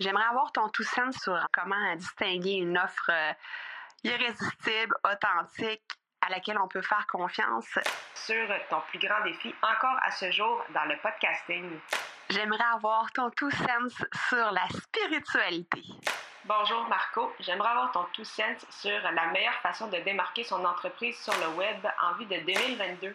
J'aimerais avoir ton tout sens sur comment distinguer une offre euh, irrésistible, authentique, à laquelle on peut faire confiance. Sur ton plus grand défi encore à ce jour dans le podcasting. J'aimerais avoir ton tout sens sur la spiritualité. Bonjour Marco, j'aimerais avoir ton tout sens sur la meilleure façon de démarquer son entreprise sur le web en vue de 2022.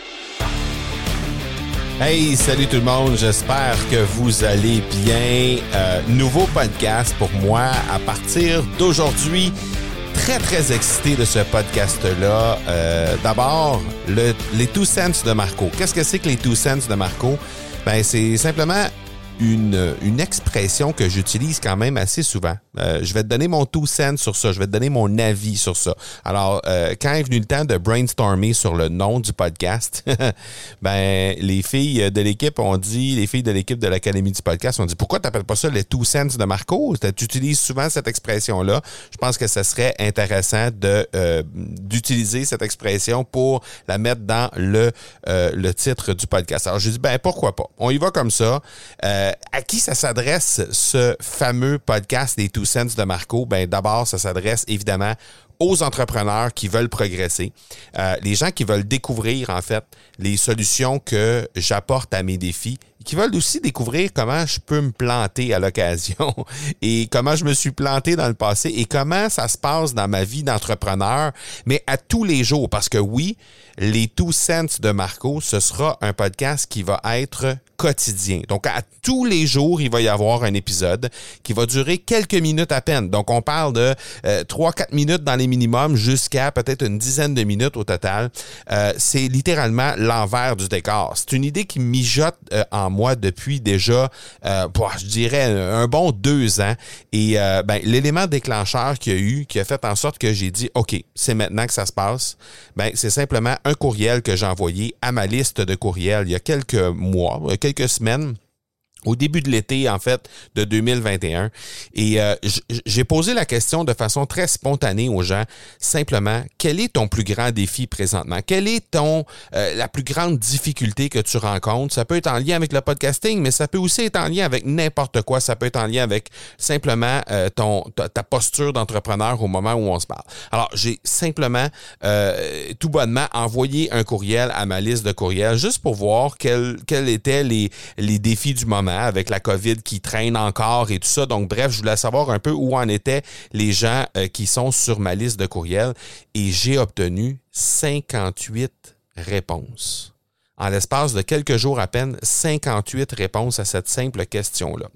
Hey, salut tout le monde, j'espère que vous allez bien. Euh, nouveau podcast pour moi à partir d'aujourd'hui. Très, très excité de ce podcast-là. Euh, D'abord, le, les Two Cents de Marco. Qu'est-ce que c'est que les Two Cents de Marco? Ben, c'est simplement une, une expression que j'utilise quand même assez souvent. Euh, je vais te donner mon two cents sur ça. Je vais te donner mon avis sur ça. Alors, euh, quand est venu le temps de brainstormer sur le nom du podcast, ben les filles de l'équipe ont dit, les filles de l'équipe de l'Académie du podcast ont dit, pourquoi tu n'appelles pas ça les two cents de Marco? Tu utilises souvent cette expression-là. Je pense que ce serait intéressant de euh, d'utiliser cette expression pour la mettre dans le, le titre du podcast. Alors, je dis, ben pourquoi pas? On y va comme ça. À qui ça s'adresse, ce fameux podcast des two Sense de Marco, ben d'abord, ça s'adresse évidemment aux entrepreneurs qui veulent progresser, euh, les gens qui veulent découvrir en fait les solutions que j'apporte à mes défis, qui veulent aussi découvrir comment je peux me planter à l'occasion et comment je me suis planté dans le passé et comment ça se passe dans ma vie d'entrepreneur, mais à tous les jours. Parce que oui, les Two Cents de Marco, ce sera un podcast qui va être quotidien. Donc, à tous les jours, il va y avoir un épisode qui va durer quelques minutes à peine. Donc, on parle de euh, 3-4 minutes dans les minimums jusqu'à peut-être une dizaine de minutes au total. Euh, c'est littéralement l'envers du décor. C'est une idée qui mijote euh, en moi depuis déjà, euh, je dirais, un bon deux ans. Et euh, ben, l'élément déclencheur qu'il y a eu, qui a fait en sorte que j'ai dit, OK, c'est maintenant que ça se passe, ben, c'est simplement un courriel que j'ai envoyé à ma liste de courriels il y a quelques mois, quelques quelques semaines au début de l'été, en fait, de 2021. Et euh, j'ai posé la question de façon très spontanée aux gens, simplement, quel est ton plus grand défi présentement? Quelle est ton euh, la plus grande difficulté que tu rencontres? Ça peut être en lien avec le podcasting, mais ça peut aussi être en lien avec n'importe quoi. Ça peut être en lien avec simplement euh, ton ta, posture d'entrepreneur au moment où on se parle. Alors, j'ai simplement, tout bonnement, envoyé un courriel à ma liste de courriels juste pour voir quels quels étaient les, les défis du moment avec la COVID qui traîne encore et tout ça. Donc, bref, je voulais savoir un peu où en étaient les gens euh, qui sont sur ma liste de courriels et j'ai obtenu 58 réponses. En l'espace de quelques jours à peine, 58 réponses à cette simple question-là.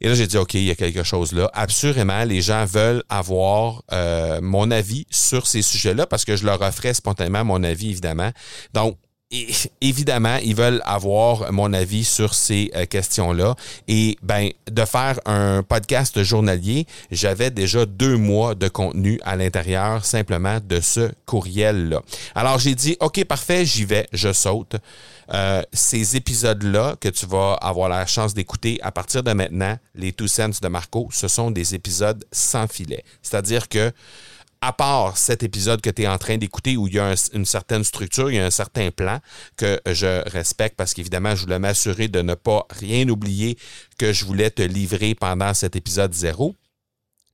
Et là, j'ai dit, OK, il y a quelque chose là. Absolument, les gens veulent avoir euh, mon avis sur ces sujets-là parce que je leur offrais spontanément mon avis, évidemment. Donc, évidemment, ils veulent avoir mon avis sur ces euh, questions-là. Et ben, de faire un podcast journalier, j'avais déjà deux mois de contenu à l'intérieur simplement de ce courriel-là. Alors j'ai dit, OK, parfait, j'y vais, je saute. Euh, ces épisodes-là que tu vas avoir la chance d'écouter à partir de maintenant, les Two Cents de Marco, ce sont des épisodes sans filet. C'est-à-dire que à part cet épisode que tu es en train d'écouter où il y a une certaine structure, il y a un certain plan que je respecte parce qu'évidemment, je voulais m'assurer de ne pas rien oublier que je voulais te livrer pendant cet épisode zéro.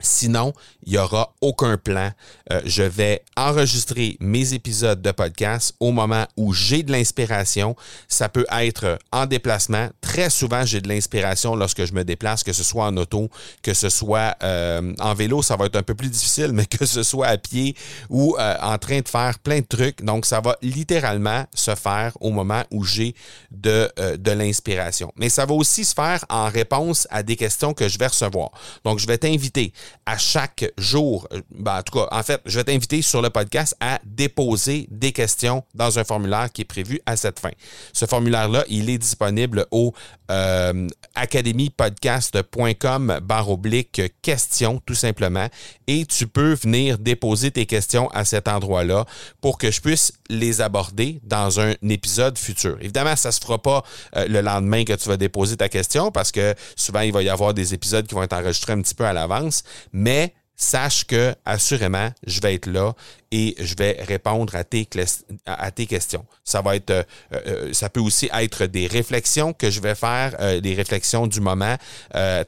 Sinon, il n'y aura aucun plan. Euh, je vais enregistrer mes épisodes de podcast au moment où j'ai de l'inspiration. Ça peut être en déplacement. Très souvent, j'ai de l'inspiration lorsque je me déplace, que ce soit en auto, que ce soit euh, en vélo, ça va être un peu plus difficile, mais que ce soit à pied ou euh, en train de faire plein de trucs. Donc, ça va littéralement se faire au moment où j'ai de, de l'inspiration. Mais ça va aussi se faire en réponse à des questions que je vais recevoir. Donc, je vais t'inviter à chaque jour. Ben, en tout cas, en fait, je vais t'inviter sur le podcast à déposer des questions dans un formulaire qui est prévu à cette fin. Ce formulaire-là, il est disponible au euh, academypodcast.com barre oblique questions, tout simplement. Et tu peux venir déposer tes questions à cet endroit-là pour que je puisse les aborder dans un épisode futur. Évidemment, ça se fera pas euh, le lendemain que tu vas déposer ta question parce que souvent, il va y avoir des épisodes qui vont être enregistrés un petit peu à l'avance, mais sache que assurément, je vais être là et je vais répondre à tes, à tes questions. Ça va être, euh, euh, ça peut aussi être des réflexions que je vais faire, euh, des réflexions du moment.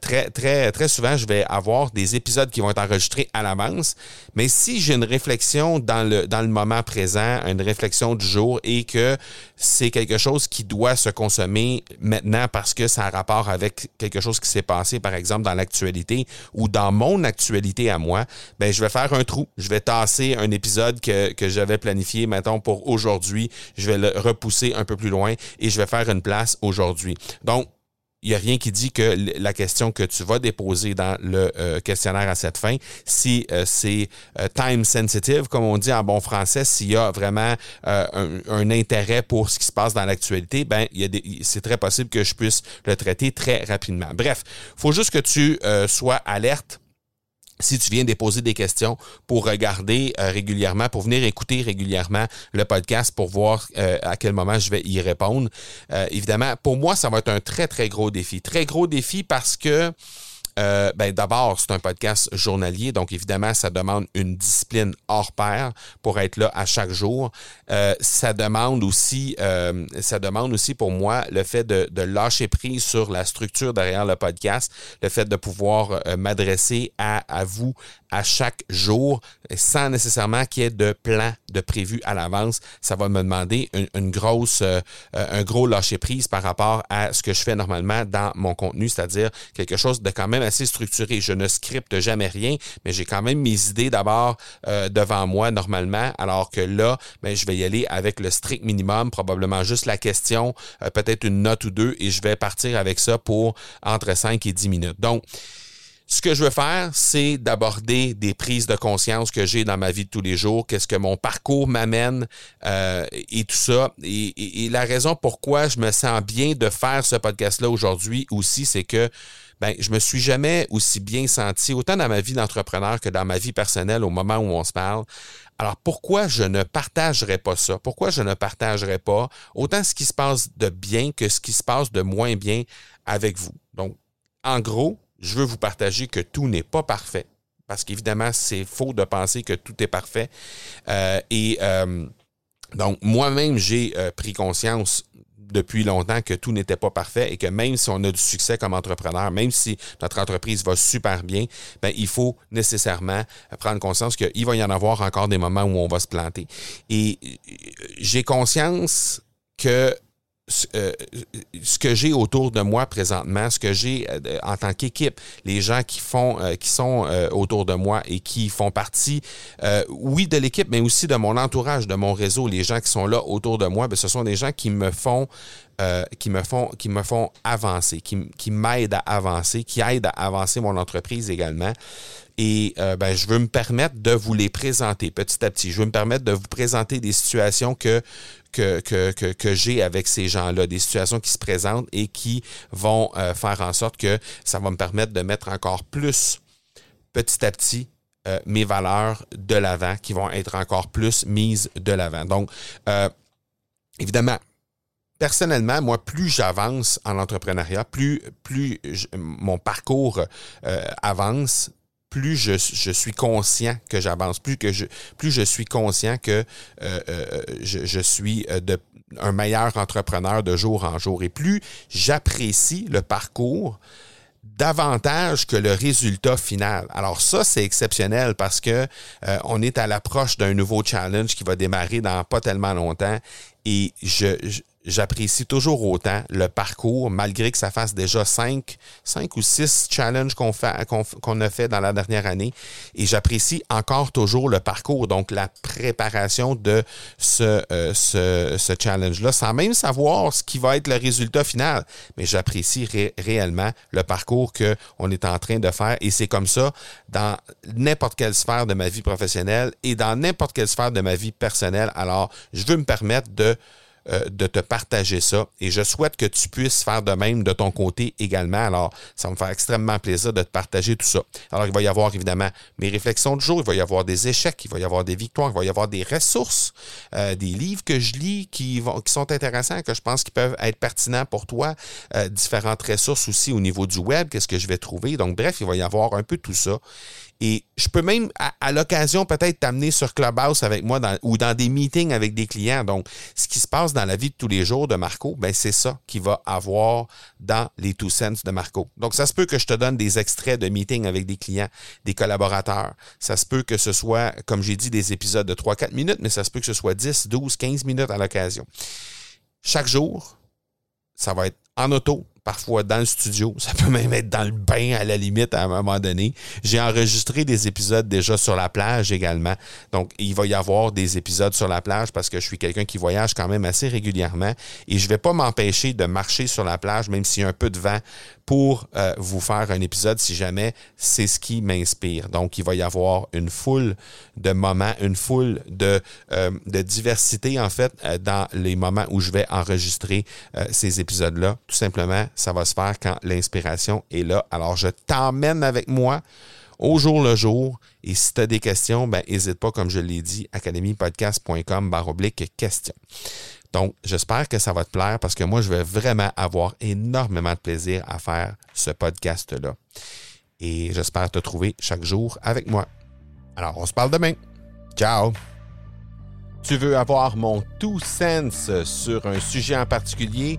très, très, très souvent, je vais avoir des épisodes qui vont être enregistrés à l'avance. Mais si j'ai une réflexion dans le, dans le moment présent, une réflexion du jour et que c'est quelque chose qui doit se consommer maintenant parce que ça a rapport avec quelque chose qui s'est passé, par exemple, dans l'actualité ou dans mon actualité à moi, ben, je vais faire un trou. Je vais tasser un épisode que, j'avais planifié, mettons, pour aujourd'hui, je vais le repousser un peu plus loin et je vais faire une place aujourd'hui. Donc, il n'y a rien qui dit que la question que tu vas déposer dans le euh, questionnaire à cette fin, si euh, c'est euh, time sensitive, comme on dit en bon français, s'il y a vraiment un, intérêt pour ce qui se passe dans l'actualité, ben c'est très possible que je puisse le traiter très rapidement. Bref, faut juste que tu sois alerte si tu viens déposer des questions pour regarder euh, régulièrement, pour venir écouter régulièrement le podcast pour voir euh, à quel moment je vais y répondre. Euh, évidemment, pour moi, ça va être un très, très gros défi. Très gros défi parce que euh, ben, D'abord, c'est un podcast journalier, donc évidemment, ça demande une discipline hors pair pour être là à chaque jour. Euh, ça demande aussi, euh, ça demande aussi pour moi le fait de, de, lâcher prise sur la structure derrière le podcast, le fait de pouvoir m'adresser à, à vous à chaque jour sans nécessairement qu'il y ait de plan de prévu à l'avance. Ça va me demander une, grosse, euh, un gros lâcher prise par rapport à ce que je fais normalement dans mon contenu, c'est-à-dire quelque chose de quand même assez structuré. Je ne scripte jamais rien, mais j'ai quand même mes idées d'abord euh, devant moi normalement, alors que là, ben, je vais y aller avec le strict minimum, probablement juste la question, euh, peut-être une note ou deux, et je vais partir avec ça pour entre 5 et 10 minutes. Donc, ce que je veux faire, c'est d'aborder des prises de conscience que j'ai dans ma vie de tous les jours, qu'est-ce que mon parcours m'amène euh, et tout ça. Et, la raison pourquoi je me sens bien de faire ce podcast-là aujourd'hui aussi, c'est que ben, je me suis jamais aussi bien senti, autant dans ma vie d'entrepreneur que dans ma vie personnelle au moment où on se parle. Alors pourquoi je ne partagerais pas ça? Pourquoi je ne partagerais pas autant ce qui se passe de bien que ce qui se passe de moins bien avec vous? Donc, en gros, je veux vous partager que tout n'est pas parfait. Parce qu'évidemment, c'est faux de penser que tout est parfait. Euh, et euh, donc, moi-même, j'ai euh, pris conscience depuis longtemps que tout n'était pas parfait et que même si on a du succès comme entrepreneur, même si notre entreprise va super bien, ben, il faut nécessairement prendre conscience qu'il va y en avoir encore des moments où on va se planter. Et j'ai conscience que euh, ce que j'ai autour de moi présentement, ce que j'ai euh, en tant qu'équipe, les gens qui font, euh, qui sont autour de moi et qui font partie, oui, de l'équipe, mais aussi de mon entourage, de mon réseau, les gens qui sont là autour de moi, ben, ce sont des gens qui me font, qui me font, qui me font avancer, qui, qui m'aident à avancer, qui aident à avancer mon entreprise également. Et ben, je veux me permettre de vous les présenter petit à petit. Je veux me permettre de vous présenter des situations que que, que, j'ai avec ces gens-là, des situations qui se présentent et qui vont euh, faire en sorte que ça va me permettre de mettre encore plus petit à petit euh, mes valeurs de l'avant, qui vont être encore plus mises de l'avant. Donc, euh, évidemment, personnellement, moi, plus j'avance en entrepreneuriat, plus, plus mon parcours avance, plus je, suis conscient que j'avance, plus que je, plus je suis conscient que euh, euh, je, suis euh, un meilleur entrepreneur de jour en jour. Et plus j'apprécie le parcours, davantage que le résultat final. Alors ça, c'est exceptionnel parce que on est à l'approche d'un nouveau challenge qui va démarrer dans pas tellement longtemps et je, j'apprécie toujours autant le parcours, malgré que ça fasse déjà cinq, cinq ou six challenges qu'on a fait dans la dernière année. Et j'apprécie encore toujours le parcours, donc la préparation de ce, euh, ce, ce challenge-là, sans même savoir ce qui va être le résultat final. Mais j'apprécie réellement le parcours qu'on est en train de faire. Et c'est comme ça dans n'importe quelle sphère de ma vie professionnelle et dans n'importe quelle sphère de ma vie personnelle. Alors, je veux me permettre de euh, de te partager ça. Et je souhaite que tu puisses faire de même de ton côté également. Alors, ça me faire extrêmement plaisir de te partager tout ça. Alors, il va y avoir évidemment mes réflexions de jour, il va y avoir des échecs, il va y avoir des victoires, il va y avoir des ressources, euh, des livres que je lis qui, vont, qui sont intéressants, que je pense qu'ils peuvent être pertinents pour toi, euh, différentes ressources aussi au niveau du web, qu'est-ce que je vais trouver. Donc, bref, il va y avoir un peu tout ça. Et je peux même, à, l'occasion, peut-être t'amener sur Clubhouse avec moi ou dans des meetings avec des clients. Donc, ce qui se passe dans la vie de tous les jours de Marco, ben c'est ça qu'il va avoir dans les Two Cents de Marco. Donc, ça se peut que je te donne des extraits de meetings avec des clients, des collaborateurs. Ça se peut que ce soit, comme j'ai dit, des épisodes de 3-4 minutes, mais ça se peut que ce soit 10, 12, 15 minutes à l'occasion. Chaque jour, ça va être en auto, parfois dans le studio, ça peut même être dans le bain à la limite à un moment donné. J'ai enregistré des épisodes déjà sur la plage également. Donc, il va y avoir des épisodes sur la plage parce que je suis quelqu'un qui voyage quand même assez régulièrement et je vais pas m'empêcher de marcher sur la plage, même s'il y a un peu de vent, pour euh, vous faire un épisode si jamais c'est ce qui m'inspire. Donc, il va y avoir une foule de moments, une foule de, euh, de diversité, en fait, euh, dans les moments où je vais enregistrer ces épisodes-là. Tout simplement, ça va se faire quand l'inspiration est là. Alors, je t'emmène avec moi au jour le jour. Et si tu as des questions, ben, n'hésite pas, comme je l'ai dit, academypodcast.com oblique questions. Donc, j'espère que ça va te plaire parce que moi, je vais vraiment avoir énormément de plaisir à faire ce podcast-là. Et j'espère te trouver chaque jour avec moi. Alors, on se parle demain. Ciao! Tu veux avoir mon tout sens sur un sujet en particulier?